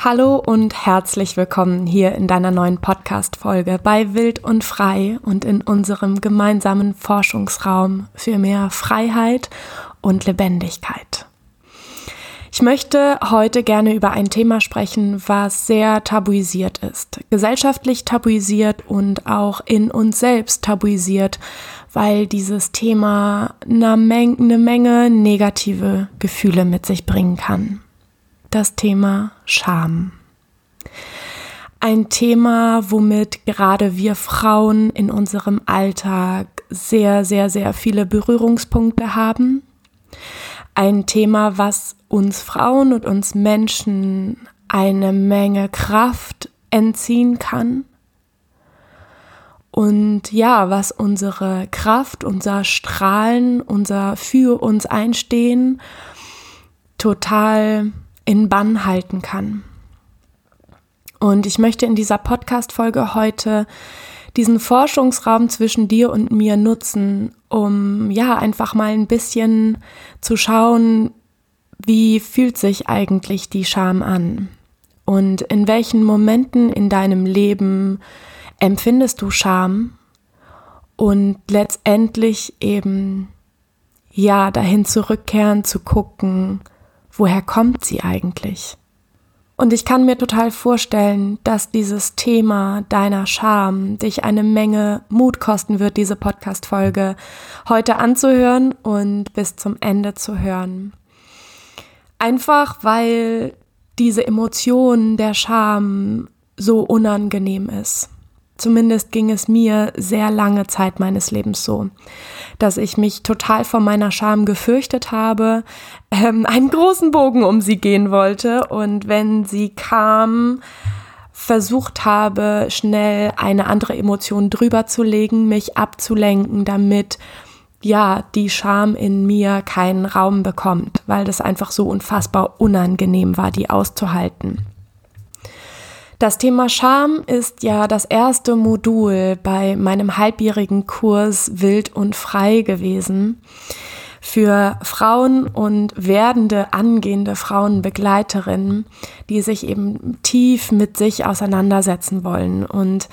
Hallo und herzlich willkommen hier in deiner neuen Podcast-Folge bei Wild und Frei und in unserem gemeinsamen Forschungsraum für mehr Freiheit und Lebendigkeit. Ich möchte heute gerne über ein Thema sprechen, was sehr tabuisiert ist, gesellschaftlich tabuisiert und auch in uns selbst tabuisiert, weil dieses Thema eine Menge, negative Gefühle mit sich bringen kann das Thema Scham. Ein Thema, womit gerade wir Frauen in unserem Alltag sehr, sehr, sehr viele Berührungspunkte haben. Ein Thema, was uns Frauen und uns Menschen eine Menge Kraft entziehen kann. Und ja, was unsere Kraft, unser Strahlen, unser für uns einstehen total in Bann halten kann. Und ich möchte in dieser Podcast-Folge heute diesen Forschungsraum zwischen dir und mir nutzen, um ja einfach mal ein bisschen zu schauen, wie fühlt sich eigentlich die Scham an? Und in welchen Momenten in deinem Leben empfindest du Scham? Und letztendlich eben ja dahin zurückkehren, zu gucken, woher kommt sie eigentlich? Und ich kann mir total vorstellen, dass dieses Thema deiner Scham dich eine Menge Mut kosten wird, diese Podcast-Folge heute anzuhören und bis zum Ende zu hören. Einfach weil diese Emotion der Scham so unangenehm ist. Zumindest ging es mir sehr lange Zeit meines Lebens so, dass ich mich total vor meiner Scham gefürchtet habe, ähm, einen großen Bogen um sie gehen wollte und wenn sie kam, versucht habe, schnell eine andere Emotion drüber zu legen, mich abzulenken, damit ja, die Scham in mir keinen Raum bekommt, weil das einfach so unfassbar unangenehm war, die auszuhalten. Das Thema Scham ist ja das erste Modul bei meinem halbjährigen Kurs Wild und Frei gewesen für Frauen und werdende angehende Frauenbegleiterinnen, die sich eben tief mit sich auseinandersetzen wollen. Und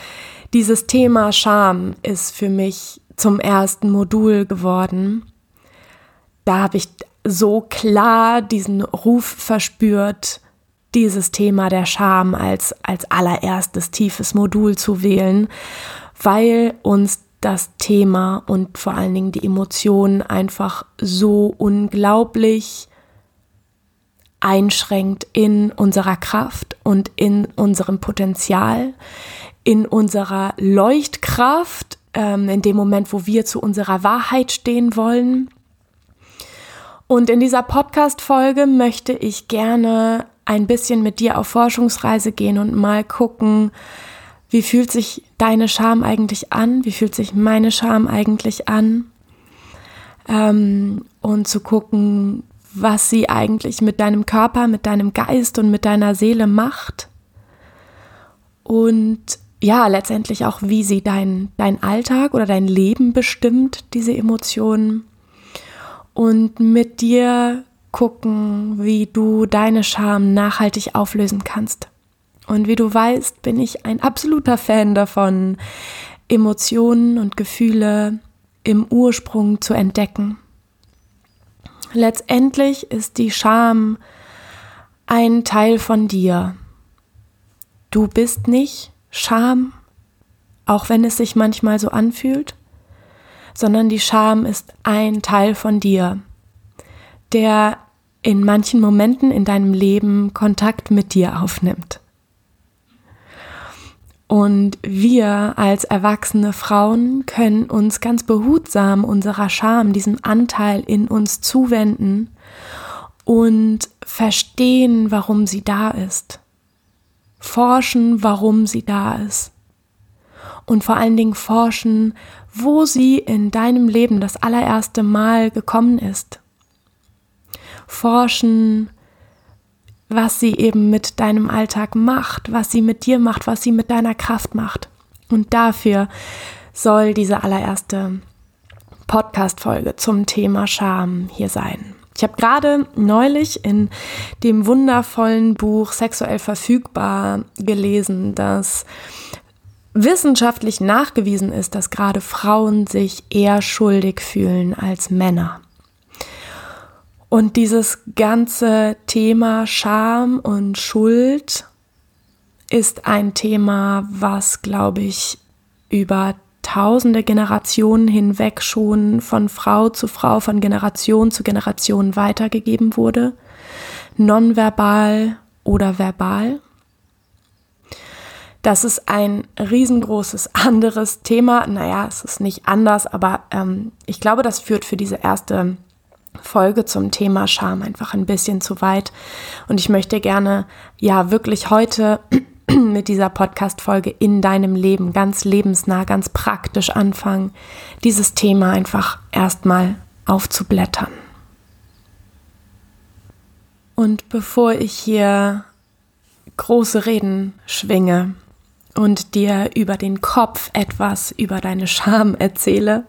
dieses Thema Scham ist für mich zum ersten Modul geworden. Da habe ich so klar diesen Ruf verspürt, dieses Thema der Scham als, als allererstes tiefes Modul zu wählen, weil uns das Thema und vor allen Dingen die Emotionen einfach so unglaublich einschränkt in unserer Kraft und in unserem Potenzial, in unserer Leuchtkraft, ähm, in dem Moment, wo wir zu unserer Wahrheit stehen wollen. Und in dieser Podcast-Folge möchte ich gerne ein bisschen mit dir auf Forschungsreise gehen und mal gucken, wie fühlt sich deine Scham eigentlich an, wie fühlt sich meine Scham eigentlich an? Ähm, und zu gucken, was sie eigentlich mit deinem Körper, mit deinem Geist und mit deiner Seele macht. Und ja, letztendlich auch, wie sie dein, dein Alltag oder dein Leben bestimmt, diese Emotionen. Und mit dir gucken, wie du deine Scham nachhaltig auflösen kannst. Und wie du weißt, bin ich ein absoluter Fan davon, Emotionen und Gefühle im Ursprung zu entdecken. Letztendlich ist die Scham ein Teil von dir. Du bist nicht Scham, auch wenn es sich manchmal so anfühlt, sondern die Scham ist ein Teil von dir, der in manchen Momenten in deinem Leben Kontakt mit dir aufnimmt. Und wir als erwachsene Frauen können uns ganz behutsam unserer Scham, diesem Anteil in uns zuwenden und verstehen, warum sie da ist. Forschen, warum sie da ist. Und vor allen Dingen forschen, wo sie in deinem Leben das allererste Mal gekommen ist forschen, was sie eben mit deinem Alltag macht, was sie mit dir macht, was sie mit deiner Kraft macht. Und dafür soll diese allererste Podcast-Folge zum Thema Scham hier sein. Ich habe gerade neulich in dem wundervollen Buch Sexuell verfügbar gelesen, dass wissenschaftlich nachgewiesen ist, dass gerade Frauen sich eher schuldig fühlen als Männer. Und dieses ganze Thema Scham und Schuld ist ein Thema, was, glaube ich, über tausende Generationen hinweg schon von Frau zu Frau, von Generation zu Generation weitergegeben wurde, nonverbal oder verbal. Das ist ein riesengroßes anderes Thema. Naja, es ist nicht anders, aber ähm, ich glaube, das führt für diese erste Folge zum Thema Scham einfach ein bisschen zu weit. Und ich möchte gerne ja wirklich heute mit dieser Podcast-Folge in deinem Leben ganz lebensnah, ganz praktisch anfangen, dieses Thema einfach erstmal aufzublättern. Und bevor ich hier große Reden schwinge und dir über den Kopf etwas über deine Scham erzähle,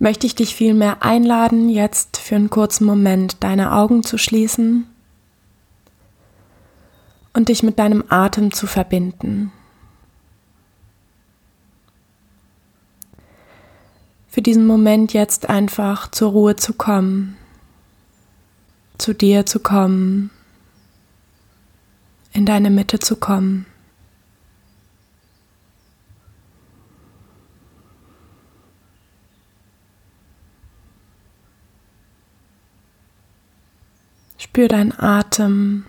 möchte ich dich vielmehr einladen, jetzt für einen kurzen Moment deine Augen zu schließen und dich mit deinem Atem zu verbinden. Für diesen Moment jetzt einfach zur Ruhe zu kommen, zu dir zu kommen, in deine Mitte zu kommen. Spür deinen Atem.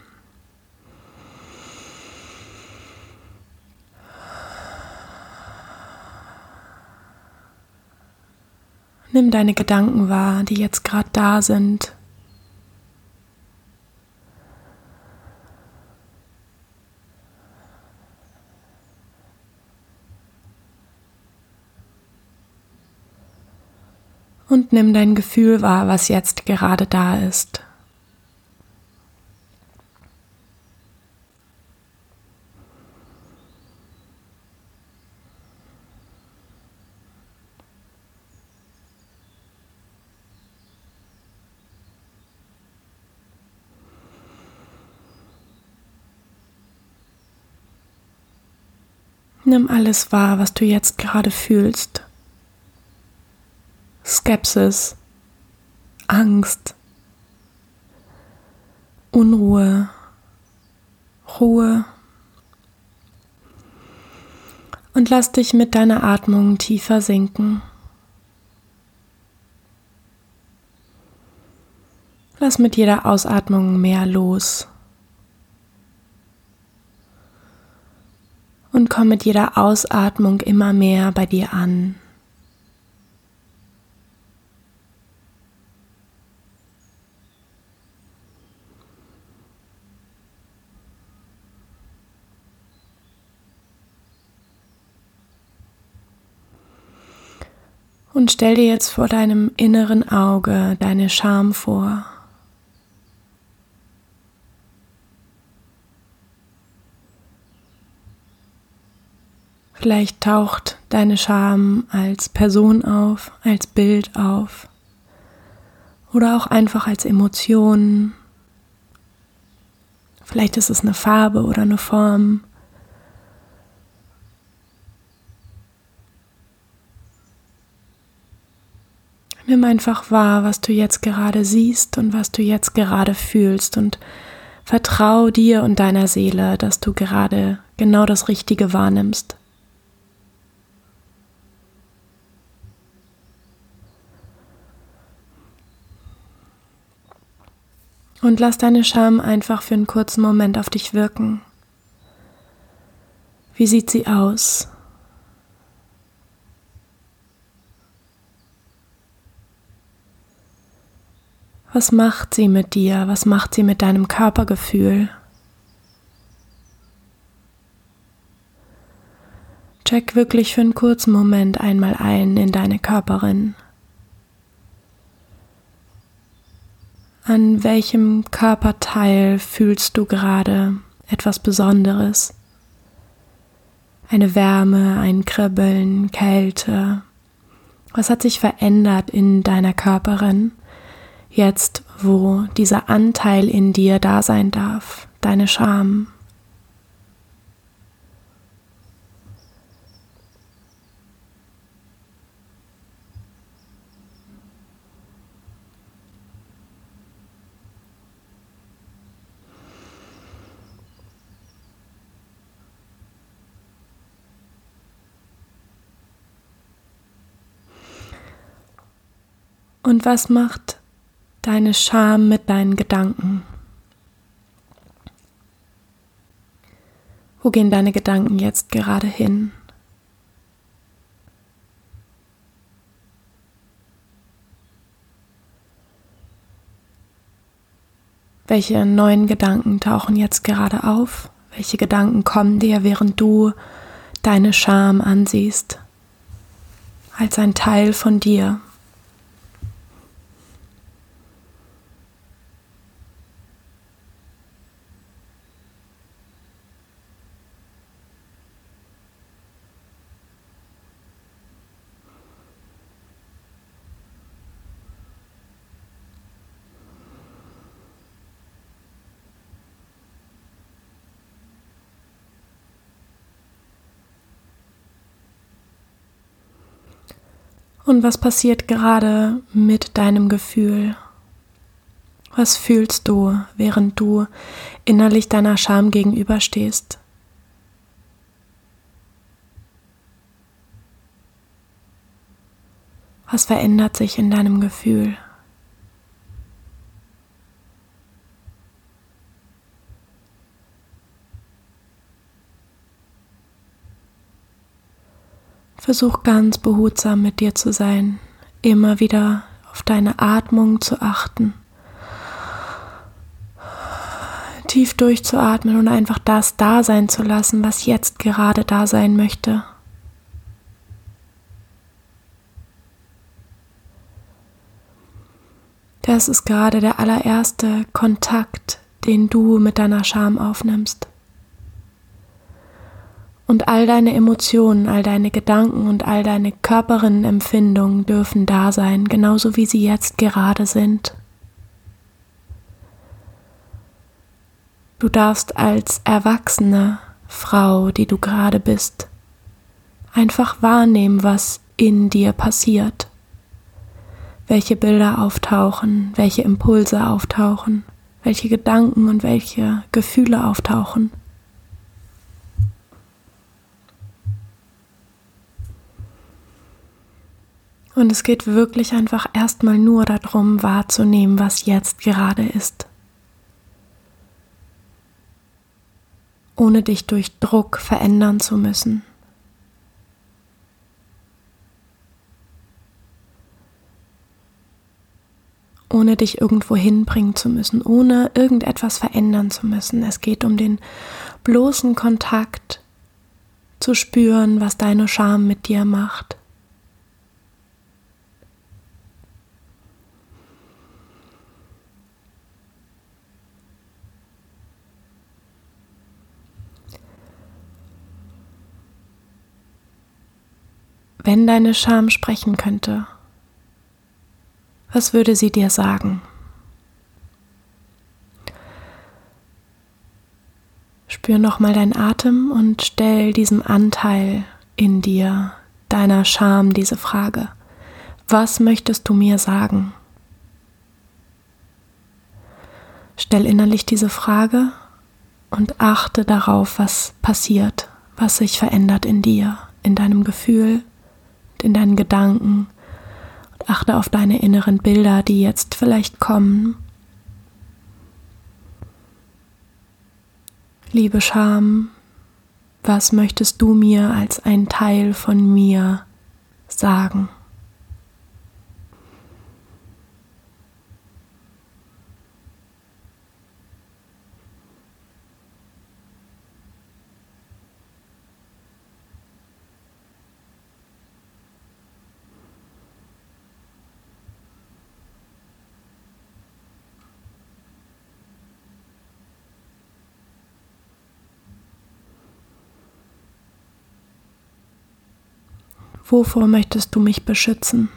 Nimm deine Gedanken wahr, die jetzt gerade da sind. Und nimm dein Gefühl wahr, was jetzt gerade da ist. Nimm alles wahr, was du jetzt gerade fühlst. Skepsis, Angst, Unruhe, Ruhe. Und lass dich mit deiner Atmung tiefer sinken. Lass mit jeder Ausatmung mehr los. Komm mit jeder Ausatmung immer mehr bei dir an. Und stell dir jetzt vor deinem inneren Auge deine Scham vor. Vielleicht taucht deine Scham als Person auf, als Bild auf oder auch einfach als Emotion. Vielleicht ist es eine Farbe oder eine Form. Nimm einfach wahr, was du jetzt gerade siehst und was du jetzt gerade fühlst und vertrau dir und deiner Seele, dass du gerade genau das Richtige wahrnimmst. Und lass deine Scham einfach für einen kurzen Moment auf dich wirken. Wie sieht sie aus? Was macht sie mit dir? Was macht sie mit deinem Körpergefühl? Check wirklich für einen kurzen Moment einmal ein in deine Körperin. An welchem Körperteil fühlst du gerade etwas Besonderes? Eine Wärme, ein Kribbeln, Kälte. Was hat sich verändert in deiner Körperin jetzt, wo dieser Anteil in dir da sein darf, deine Scham. Und was macht deine Scham mit deinen Gedanken? Wo gehen deine Gedanken jetzt gerade hin? Welche neuen Gedanken tauchen jetzt gerade auf? Welche Gedanken kommen dir, während du deine Scham ansiehst, als ein Teil von dir? Und was passiert gerade mit deinem Gefühl? Was fühlst du, während du innerlich deiner Scham gegenüberstehst? Was verändert sich in deinem Gefühl? Versuch ganz behutsam mit dir zu sein, immer wieder auf deine Atmung zu achten, tief durchzuatmen und einfach das da sein zu lassen, was jetzt gerade da sein möchte. Das ist gerade der allererste Kontakt, den du mit deiner Scham aufnimmst. Und all deine Emotionen, all deine Gedanken und all deine körperinnen Empfindungen dürfen da sein, genauso wie sie jetzt gerade sind. Du darfst als erwachsene Frau, die du gerade bist, einfach wahrnehmen, was in dir passiert, welche Bilder auftauchen, welche Impulse auftauchen, welche Gedanken und welche Gefühle auftauchen. Und es geht wirklich einfach erstmal nur darum, wahrzunehmen, was jetzt gerade ist. Ohne dich durch Druck verändern zu müssen. Ohne dich irgendwo hinbringen zu müssen, ohne irgendetwas verändern zu müssen. Es geht um den bloßen Kontakt zu spüren, was deine Scham mit dir macht Wenn deine Scham sprechen könnte, was würde sie dir sagen? Spür nochmal deinen Atem und stell diesem Anteil in dir, deiner Scham, diese Frage. Was möchtest du mir sagen? Stell innerlich diese Frage und achte darauf, was passiert, was sich verändert in dir, in deinem Gefühl, in deinen Gedanken und achte auf deine inneren Bilder, die jetzt vielleicht kommen. Liebe Scham, was möchtest du mir als ein Teil von mir sagen? Wovor möchtest du mich beschützen?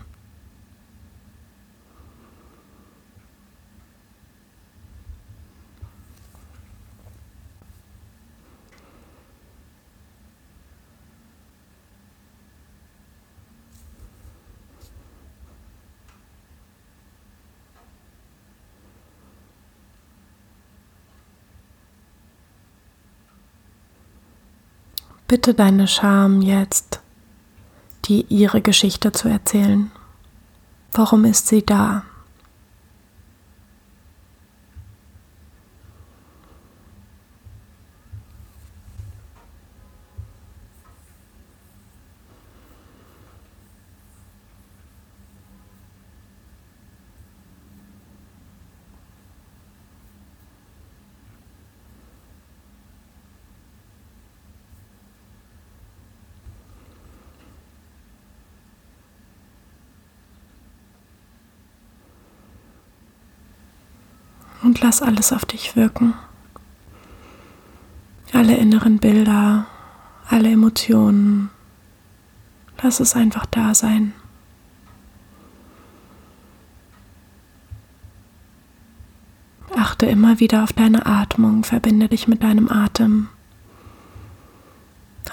Bitte deine Scham jetzt die ihre Geschichte zu erzählen. Warum ist sie da? Und lass alles auf dich wirken. Alle inneren Bilder, alle Emotionen, lass es einfach da sein. Achte immer wieder auf deine Atmung, verbinde dich mit deinem Atem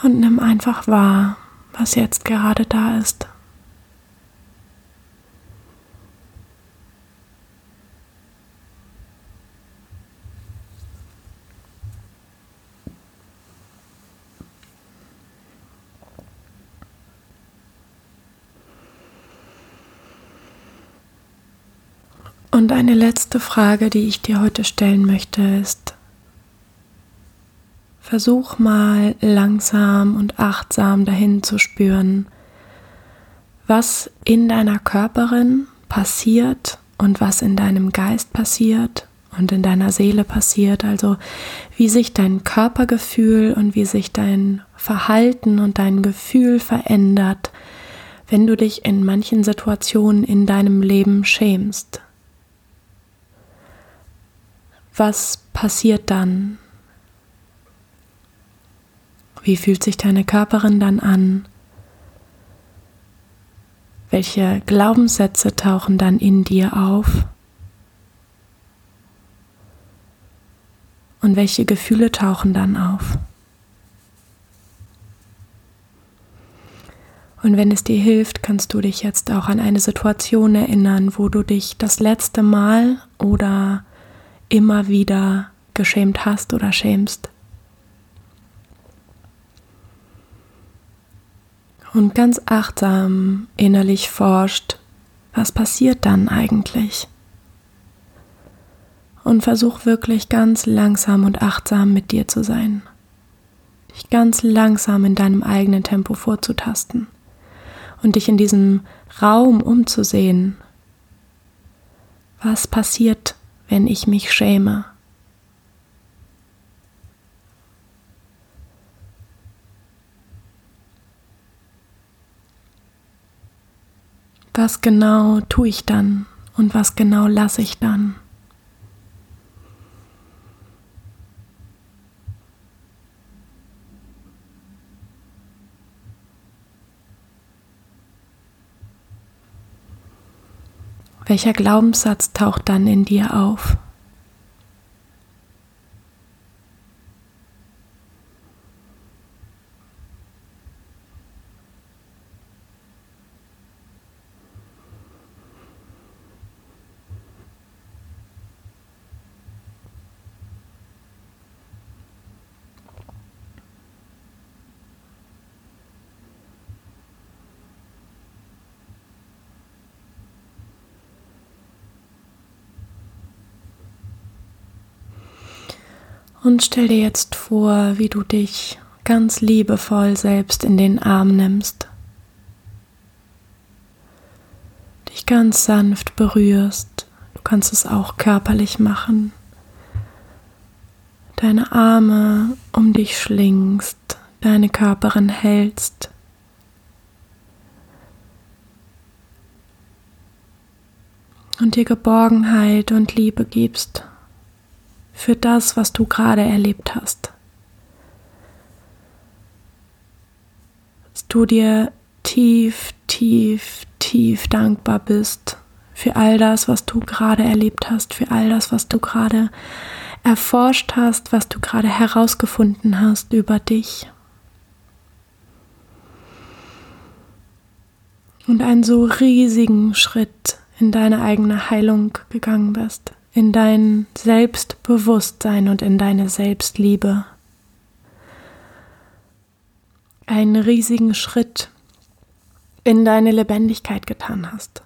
und nimm einfach wahr, was jetzt gerade da ist. Und eine letzte Frage, die ich dir heute stellen möchte, ist, versuch mal langsam und achtsam dahin zu spüren, was in deiner Körperin passiert und was in deinem Geist passiert und in deiner Seele passiert, also wie sich dein Körpergefühl und wie sich dein Verhalten und dein Gefühl verändert, wenn du dich in manchen Situationen in deinem Leben schämst was passiert dann? Wie fühlt sich deine Körperin dann an? Welche Glaubenssätze tauchen dann in dir auf? Und welche Gefühle tauchen dann auf? Und wenn es dir hilft, kannst du dich jetzt auch an eine Situation erinnern, wo du dich das letzte Mal oder immer wieder geschämt hast oder schämst. Und ganz achtsam innerlich forscht, was passiert dann eigentlich? Und versuch wirklich ganz langsam und achtsam mit dir zu sein. Dich ganz langsam in deinem eigenen Tempo vorzutasten und dich in diesem Raum umzusehen. Was passiert wenn ich mich schäme. Was genau tue ich dann und was genau lasse ich dann? Welcher Glaubenssatz taucht dann in dir auf? Und stell dir jetzt vor, wie du dich ganz liebevoll selbst in den Arm nimmst, dich ganz sanft berührst. Du kannst es auch körperlich machen. Deine Arme um dich schlingst, deine Körperin hältst. Und dir Geborgenheit und Liebe gibst für das, was du gerade erlebt hast. Dass du dir tief, tief, tief dankbar bist für all das, was du gerade erlebt hast, für all das, was du gerade erforscht hast, was du gerade herausgefunden hast über dich. Und einen so riesigen Schritt in deine eigene Heilung gegangen bist in dein Selbstbewusstsein und in deine Selbstliebe. einen riesigen Schritt in deine Lebendigkeit getan hast,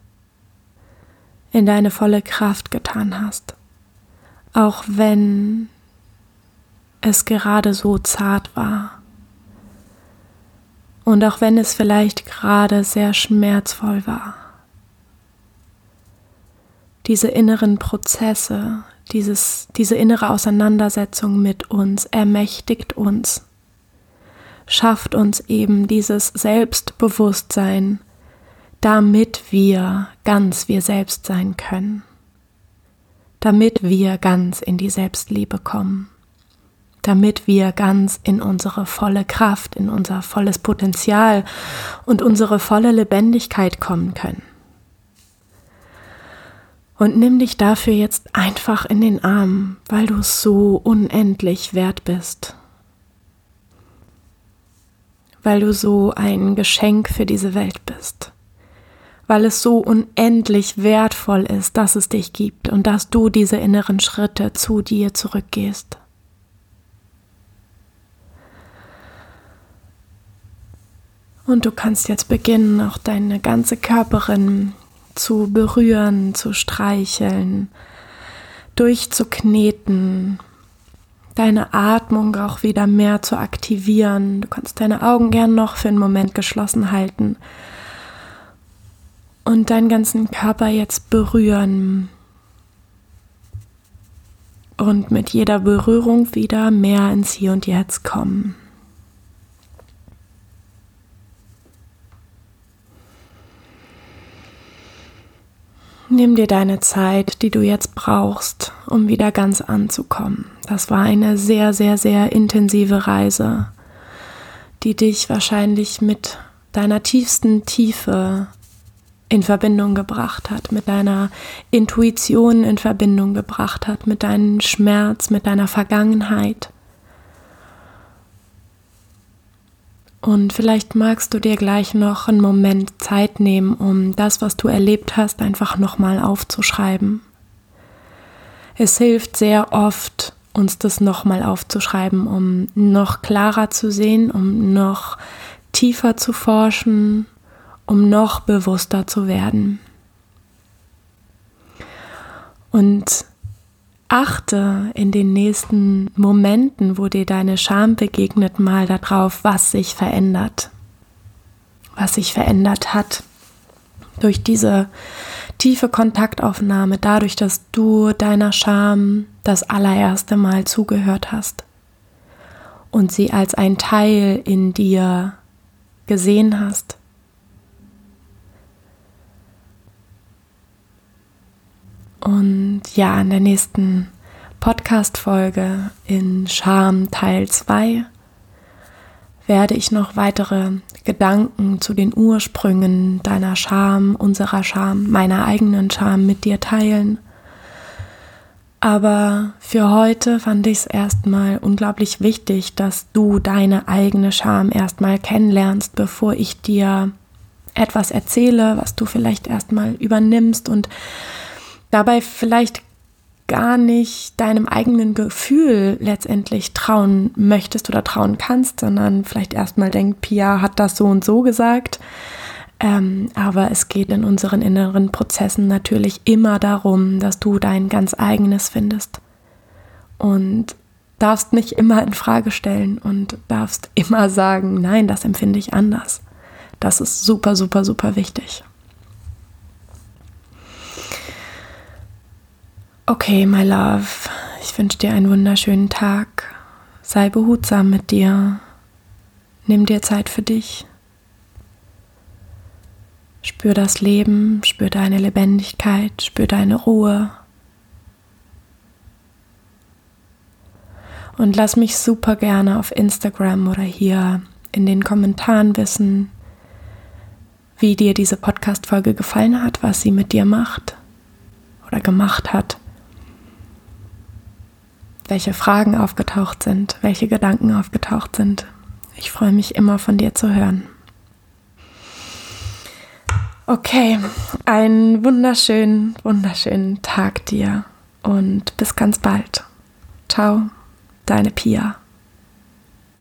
in deine volle Kraft getan hast, auch wenn es gerade so zart war und auch wenn es vielleicht gerade sehr schmerzvoll war. Diese inneren Prozesse, dieses, diese innere Auseinandersetzung mit uns ermächtigt uns, schafft uns eben dieses Selbstbewusstsein, damit wir ganz wir selbst sein können, damit wir ganz in die Selbstliebe kommen, damit wir ganz in unsere volle Kraft, in unser volles Potenzial und unsere volle Lebendigkeit kommen können. Und nimm dich dafür jetzt einfach in den Arm, weil du so unendlich wert bist. Weil du so ein Geschenk für diese Welt bist. Weil es so unendlich wertvoll ist, dass es dich gibt und dass du diese inneren Schritte zu dir zurückgehst. Und du kannst jetzt beginnen, auch deine ganze Körperin zu berühren, zu streicheln, durchzukneten, deine Atmung auch wieder mehr zu aktivieren. Du kannst deine Augen gern noch für einen Moment geschlossen halten und deinen ganzen Körper jetzt berühren. Und mit jeder Berührung wieder mehr ins Hier und Jetzt kommen. Nimm dir deine Zeit, die du jetzt brauchst, um wieder ganz anzukommen. Das war eine sehr, sehr, sehr intensive Reise, die dich wahrscheinlich mit deiner tiefsten Tiefe in Verbindung gebracht hat, mit deiner Intuition in Verbindung gebracht hat, mit deinem Schmerz, mit deiner Vergangenheit. Und vielleicht magst du dir gleich noch einen Moment Zeit nehmen, um das, was du erlebt hast, einfach nochmal aufzuschreiben. Es hilft sehr oft, uns das nochmal aufzuschreiben, um noch klarer zu sehen, um noch tiefer zu forschen, um noch bewusster zu werden. Und achte in den nächsten Momenten, wo dir deine Scham begegnet, mal darauf, was sich verändert, was sich verändert hat durch diese tiefe Kontaktaufnahme, dadurch, dass du deiner Scham das allererste Mal zugehört hast und sie als ein Teil in dir gesehen hast. Und ja, in der nächsten Podcast-Folge in Scham Teil 2 werde ich noch weitere Gedanken zu den Ursprüngen deiner Scham, unserer Scham, meiner eigenen Scham mit dir teilen. Aber für heute fand ich es erstmal unglaublich wichtig, dass du deine eigene Scham erstmal kennenlernst, bevor ich dir etwas erzähle, was du vielleicht erstmal übernimmst und dabei vielleicht gar nicht deinem eigenen Gefühl letztendlich trauen möchtest oder trauen kannst, sondern vielleicht erstmal denkt, Pia hat das so und so gesagt. Ähm, aber es geht in unseren inneren Prozessen natürlich immer darum, dass du dein ganz eigenes findest. Und darfst nicht immer in Frage stellen und darfst immer sagen, nein, das empfinde ich anders. Das ist super, super, super wichtig. Okay, my love, ich wünsche dir einen wunderschönen Tag. Sei behutsam mit dir. Nimm dir Zeit für dich. Spür das Leben, spür deine Lebendigkeit, spür deine Ruhe. Und lass mich super gerne auf Instagram oder hier in den Kommentaren wissen, wie dir diese Podcast-Folge gefallen hat, was sie mit dir macht oder gemacht hat welche Fragen aufgetaucht sind, welche Gedanken aufgetaucht sind. Ich freue mich immer von dir zu hören. Okay, einen wunderschönen, wunderschönen Tag dir und bis ganz bald. Ciao, deine Pia.